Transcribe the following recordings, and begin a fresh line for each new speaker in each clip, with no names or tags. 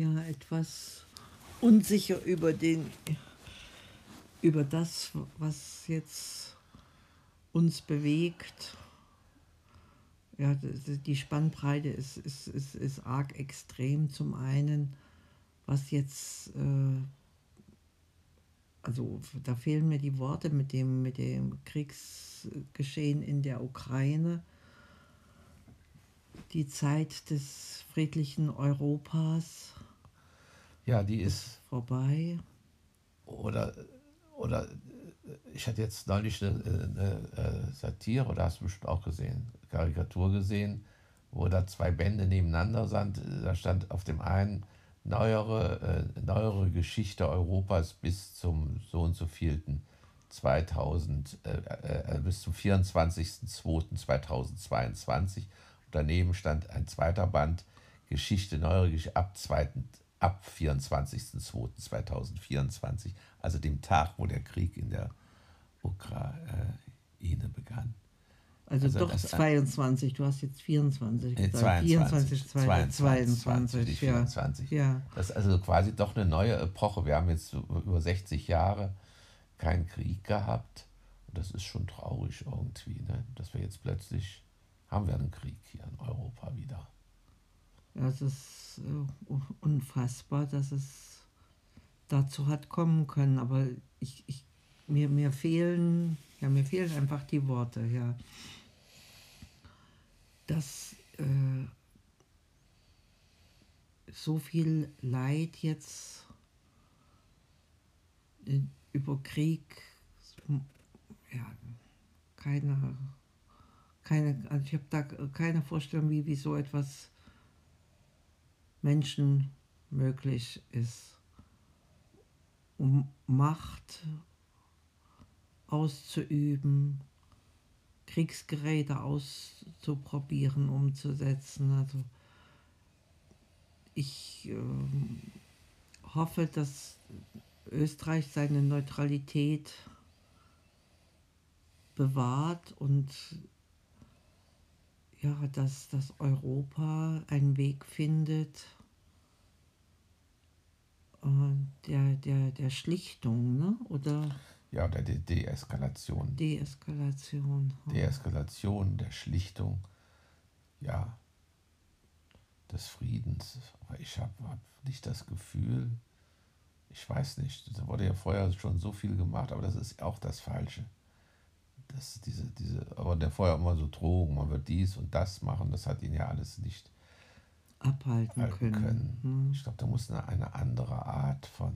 ja etwas unsicher über den über das, was jetzt uns bewegt. Ja, die Spannbreite ist, ist, ist, ist arg extrem. Zum einen, was jetzt, äh, also da fehlen mir die Worte mit dem, mit dem Kriegsgeschehen in der Ukraine die Zeit des friedlichen Europas.
Ja, die ist
vorbei.
Oder, oder ich hatte jetzt neulich eine, eine Satire, oder hast du bestimmt auch gesehen, Karikatur gesehen, wo da zwei Bände nebeneinander sind. Da stand auf dem einen neuere, äh, neuere Geschichte Europas bis zum so und so vielten 2000, äh, äh, bis zum 24.02.2022 Daneben stand ein zweiter Band Geschichte, neuere Geschichte ab, ab 24.02.2024, also dem Tag, wo der Krieg in der Ukraine begann.
Also, also doch 22, du hast jetzt 24 gesagt. 22,
22, 22, 22 24. Ja. Das ist also quasi doch eine neue Epoche. Wir haben jetzt über 60 Jahre keinen Krieg gehabt. Und das ist schon traurig irgendwie, ne? dass wir jetzt plötzlich haben wir einen Krieg hier in Europa wieder.
Ja, es ist äh, unfassbar, dass es dazu hat kommen können, aber ich, ich, mir, mir fehlen, ja, mir fehlen einfach die Worte, ja. Dass äh, so viel Leid jetzt äh, über Krieg, ja, keine keine, also ich habe da keine Vorstellung, wie, wie so etwas Menschen möglich ist, um Macht auszuüben, Kriegsgeräte auszuprobieren, umzusetzen. Also ich äh, hoffe, dass Österreich seine Neutralität bewahrt und ja, dass, dass Europa einen Weg findet äh, der, der, der Schlichtung, ne? oder?
Ja, oder der Deeskalation.
Deeskalation.
Deeskalation, der Schlichtung, ja, des Friedens. Aber ich habe hab nicht das Gefühl, ich weiß nicht, da wurde ja vorher schon so viel gemacht, aber das ist auch das Falsche das, diese, diese, aber der vorher immer so Drogen, man wird dies und das machen, das hat ihn ja alles nicht
abhalten können. können. Hm.
Ich glaube, da muss eine, eine andere Art von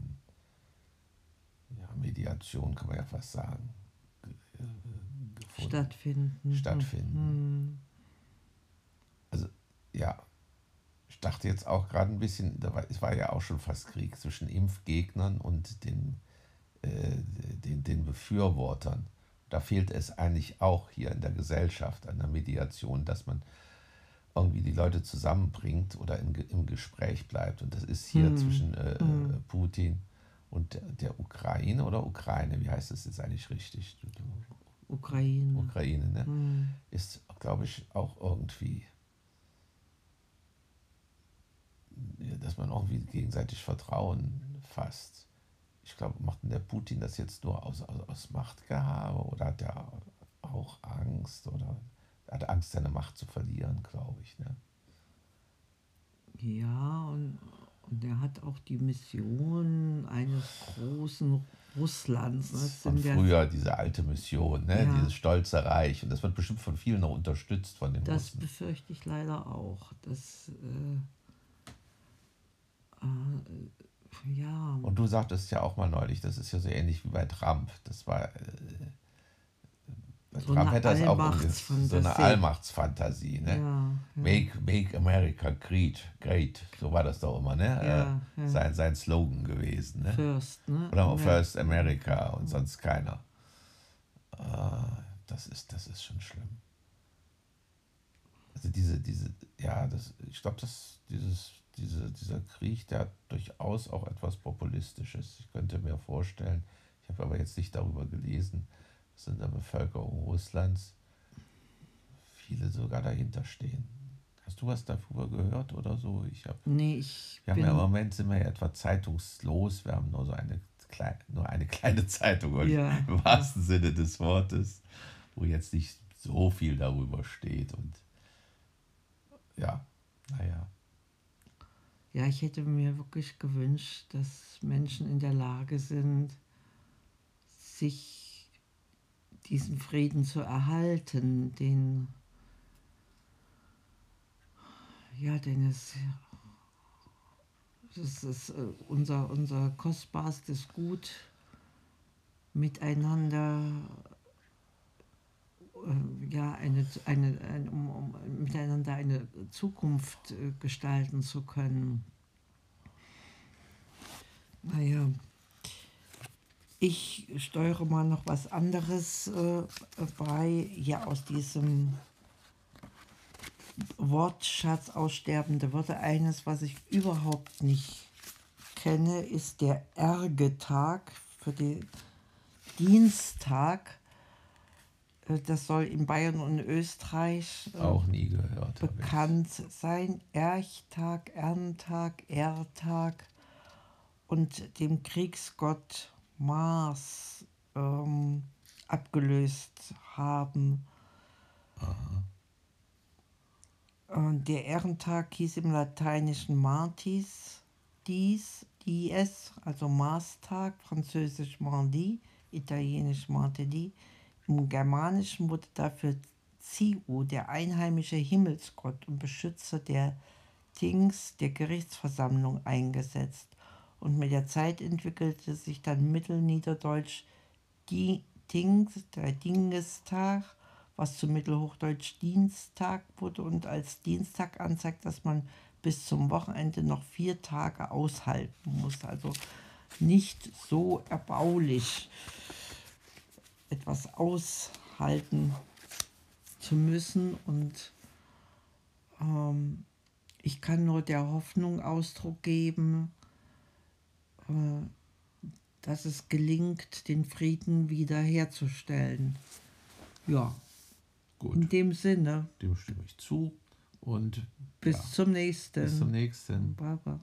ja, Mediation, kann man ja fast sagen,
gefunden, stattfinden.
stattfinden. Hm. Also, ja, ich dachte jetzt auch gerade ein bisschen, da war, es war ja auch schon fast Krieg zwischen Impfgegnern und den, äh, den, den Befürwortern da fehlt es eigentlich auch hier in der Gesellschaft an der Mediation, dass man irgendwie die Leute zusammenbringt oder in, im Gespräch bleibt. Und das ist hier hm. zwischen äh, hm. Putin und der, der, Ukraine oder Ukraine, wie heißt das jetzt eigentlich richtig?
Ukraine.
Ukraine, ne? Hm. Ist, glaube ich, auch irgendwie, dass man irgendwie gegenseitig Vertrauen fasst ich glaube, macht denn der Putin das jetzt nur aus, aus, aus Machtgehabe oder hat er auch Angst oder hat Angst, seine Macht zu verlieren, glaube ich. Ne?
Ja, und, und er hat auch die Mission eines großen Russlands.
Ne? Von früher, diese alte Mission, ne? Ja. dieses stolze Reich. Und das wird bestimmt von vielen noch unterstützt von den
Das Russen. befürchte ich leider auch. Dass, äh, äh, ja.
Und du sagtest ja auch mal neulich, das ist ja so ähnlich wie bei Trump. Das war. Äh, bei so Trump hätte das auch so eine Allmachtsfantasie. Ne? Ja, ja. Make, make America great, great. So war das doch immer, ne? Ja, äh, sein, sein Slogan gewesen. Ne?
First, ne?
Oder America. First America und sonst keiner. Uh, das, ist, das ist schon schlimm. Also diese, diese, ja, das, ich glaube, dass dieses diese, dieser Krieg, der hat durchaus auch etwas Populistisches. Ich könnte mir vorstellen, ich habe aber jetzt nicht darüber gelesen, dass in der Bevölkerung Russlands viele sogar dahinter stehen. Hast du was darüber gehört oder so? Ich habe.
Nee, ich.
Wir haben ja im Moment sind wir ja etwa zeitungslos. Wir haben nur so eine, klein, nur eine kleine Zeitung ja. im wahrsten Sinne des Wortes, wo jetzt nicht so viel darüber steht. Und ja, naja.
Ja, ich hätte mir wirklich gewünscht, dass Menschen in der Lage sind, sich diesen Frieden zu erhalten, den ja, denn es, es ist äh, unser, unser kostbarstes Gut, miteinander ja, eine, eine, eine um, um, miteinander eine Zukunft äh, gestalten zu können. Naja, ich steuere mal noch was anderes äh, bei, ja, aus diesem Wortschatz aussterbende Worte. Eines, was ich überhaupt nicht kenne, ist der Ergetag für den Dienstag. Äh, das soll in Bayern und Österreich
äh, auch nie gehört
bekannt sein. Erchtag, Erntag, Ertag und dem Kriegsgott Mars ähm, abgelöst haben. Aha. Der Ehrentag hieß im Lateinischen Martis, dies, dies, also Marstag, französisch Mardi, italienisch Martedì. Im Germanischen wurde dafür Ziu, der einheimische Himmelsgott und Beschützer der Tings, der Gerichtsversammlung, eingesetzt. Und mit der Zeit entwickelte sich dann Mittelniederdeutsch die Tings, der Dingestag was zu Mittelhochdeutsch Dienstag wurde und als Dienstag anzeigt, dass man bis zum Wochenende noch vier Tage aushalten muss. Also nicht so erbaulich etwas aushalten zu müssen und ähm, ich kann nur der Hoffnung Ausdruck geben, äh, dass es gelingt, den Frieden wiederherzustellen. Ja. Gut. In dem Sinne.
Dem stimme ich zu. Und
bis ja, zum nächsten.
Bis zum nächsten.
Baba.